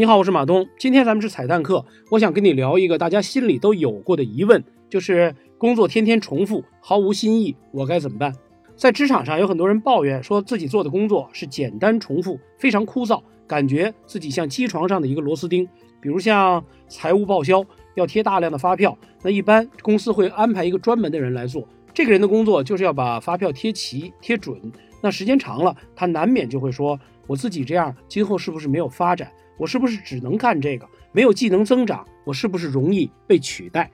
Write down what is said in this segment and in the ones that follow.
你好，我是马东。今天咱们是彩蛋课，我想跟你聊一个大家心里都有过的疑问，就是工作天天重复，毫无新意，我该怎么办？在职场上，有很多人抱怨说自己做的工作是简单重复，非常枯燥，感觉自己像机床上的一个螺丝钉。比如像财务报销要贴大量的发票，那一般公司会安排一个专门的人来做，这个人的工作就是要把发票贴齐、贴准。那时间长了，他难免就会说：“我自己这样，今后是不是没有发展？”我是不是只能干这个？没有技能增长，我是不是容易被取代？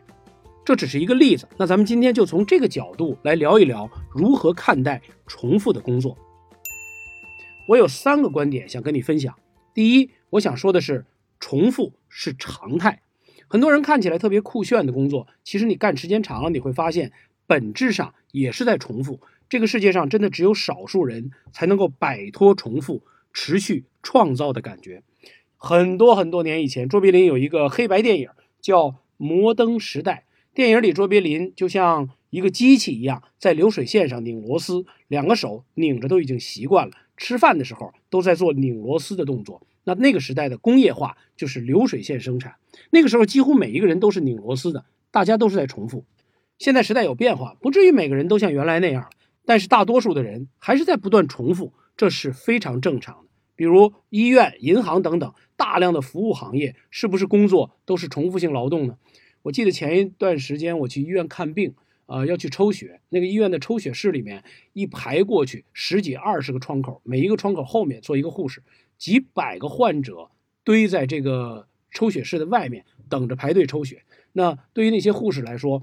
这只是一个例子。那咱们今天就从这个角度来聊一聊如何看待重复的工作。我有三个观点想跟你分享。第一，我想说的是，重复是常态。很多人看起来特别酷炫的工作，其实你干时间长了，你会发现本质上也是在重复。这个世界上真的只有少数人才能够摆脱重复、持续创造的感觉。很多很多年以前，卓别林有一个黑白电影叫《摩登时代》。电影里，卓别林就像一个机器一样，在流水线上拧螺丝，两个手拧着都已经习惯了。吃饭的时候都在做拧螺丝的动作。那那个时代的工业化就是流水线生产。那个时候几乎每一个人都是拧螺丝的，大家都是在重复。现在时代有变化，不至于每个人都像原来那样，但是大多数的人还是在不断重复，这是非常正常的。比如医院、银行等等大量的服务行业，是不是工作都是重复性劳动呢？我记得前一段时间我去医院看病，呃，要去抽血，那个医院的抽血室里面一排过去十几二十个窗口，每一个窗口后面坐一个护士，几百个患者堆在这个抽血室的外面等着排队抽血。那对于那些护士来说，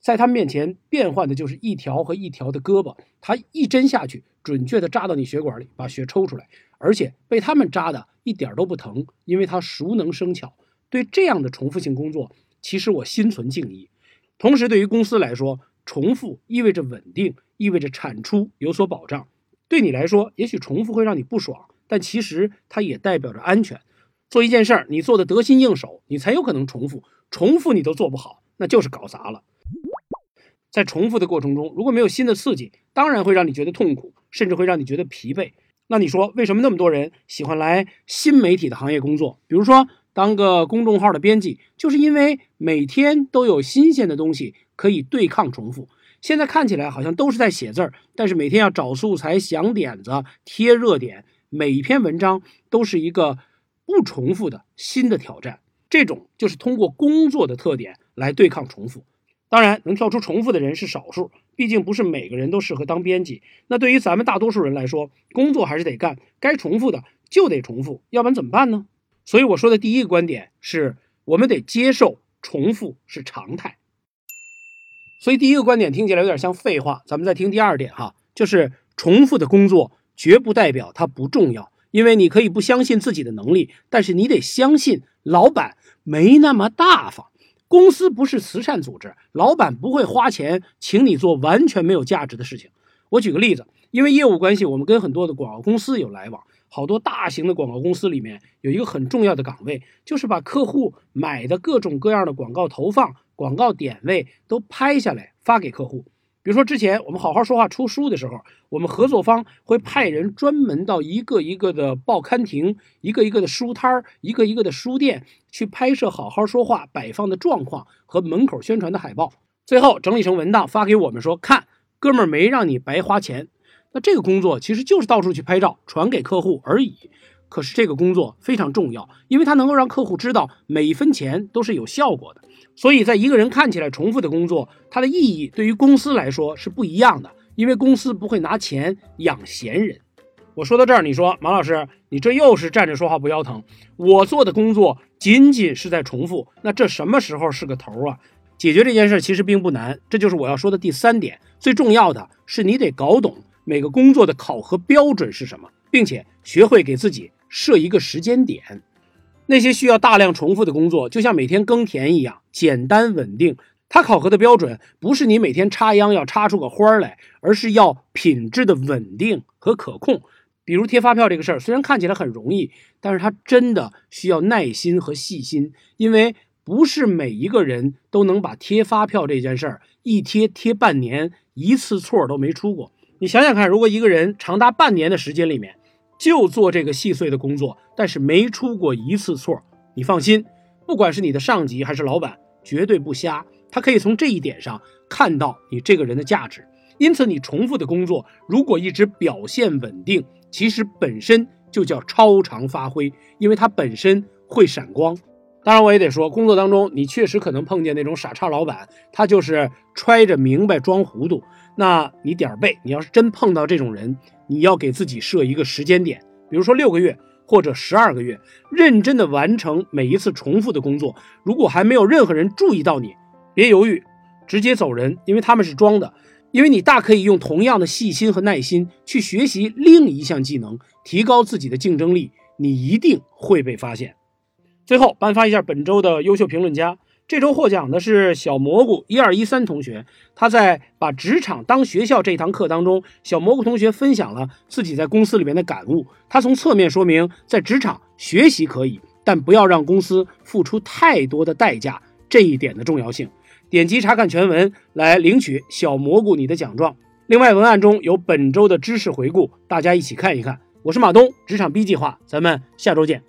在他们面前变换的就是一条和一条的胳膊，他一针下去，准确的扎到你血管里，把血抽出来。而且被他们扎的一点都不疼，因为他熟能生巧。对这样的重复性工作，其实我心存敬意。同时，对于公司来说，重复意味着稳定，意味着产出有所保障。对你来说，也许重复会让你不爽，但其实它也代表着安全。做一件事儿，你做的得心应手，你才有可能重复。重复你都做不好，那就是搞砸了。在重复的过程中，如果没有新的刺激，当然会让你觉得痛苦，甚至会让你觉得疲惫。那你说，为什么那么多人喜欢来新媒体的行业工作？比如说，当个公众号的编辑，就是因为每天都有新鲜的东西可以对抗重复。现在看起来好像都是在写字儿，但是每天要找素材、想点子、贴热点，每一篇文章都是一个不重复的新的挑战。这种就是通过工作的特点来对抗重复。当然，能跳出重复的人是少数，毕竟不是每个人都适合当编辑。那对于咱们大多数人来说，工作还是得干，该重复的就得重复，要不然怎么办呢？所以我说的第一个观点是，我们得接受重复是常态。所以第一个观点听起来有点像废话，咱们再听第二点哈，就是重复的工作绝不代表它不重要，因为你可以不相信自己的能力，但是你得相信老板没那么大方。公司不是慈善组织，老板不会花钱请你做完全没有价值的事情。我举个例子，因为业务关系，我们跟很多的广告公司有来往。好多大型的广告公司里面有一个很重要的岗位，就是把客户买的各种各样的广告投放、广告点位都拍下来发给客户。比如说，之前我们好好说话出书的时候，我们合作方会派人专门到一个一个的报刊亭、一个一个的书摊儿、一个一个的书店去拍摄好好说话摆放的状况和门口宣传的海报，最后整理成文档发给我们说：“看，哥们儿没让你白花钱。”那这个工作其实就是到处去拍照传给客户而已。可是这个工作非常重要，因为它能够让客户知道每一分钱都是有效果的。所以在一个人看起来重复的工作，它的意义对于公司来说是不一样的，因为公司不会拿钱养闲人。我说到这儿，你说马老师，你这又是站着说话不腰疼。我做的工作仅仅是在重复，那这什么时候是个头啊？解决这件事其实并不难，这就是我要说的第三点。最重要的是你得搞懂每个工作的考核标准是什么，并且学会给自己设一个时间点。那些需要大量重复的工作，就像每天耕田一样，简单稳定。它考核的标准不是你每天插秧要插出个花来，而是要品质的稳定和可控。比如贴发票这个事儿，虽然看起来很容易，但是它真的需要耐心和细心，因为不是每一个人都能把贴发票这件事儿一贴贴半年，一次错都没出过。你想想看，如果一个人长达半年的时间里面，就做这个细碎的工作，但是没出过一次错。你放心，不管是你的上级还是老板，绝对不瞎。他可以从这一点上看到你这个人的价值。因此，你重复的工作如果一直表现稳定，其实本身就叫超常发挥，因为它本身会闪光。当然，我也得说，工作当中你确实可能碰见那种傻叉老板，他就是揣着明白装糊涂。那你点儿背，你要是真碰到这种人，你要给自己设一个时间点，比如说六个月或者十二个月，认真的完成每一次重复的工作。如果还没有任何人注意到你，别犹豫，直接走人，因为他们是装的。因为你大可以用同样的细心和耐心去学习另一项技能，提高自己的竞争力，你一定会被发现。最后颁发一下本周的优秀评论家。这周获奖的是小蘑菇一二一三同学，他在把职场当学校这堂课当中，小蘑菇同学分享了自己在公司里面的感悟。他从侧面说明，在职场学习可以，但不要让公司付出太多的代价这一点的重要性。点击查看全文来领取小蘑菇你的奖状。另外，文案中有本周的知识回顾，大家一起看一看。我是马东，职场 B 计划，咱们下周见。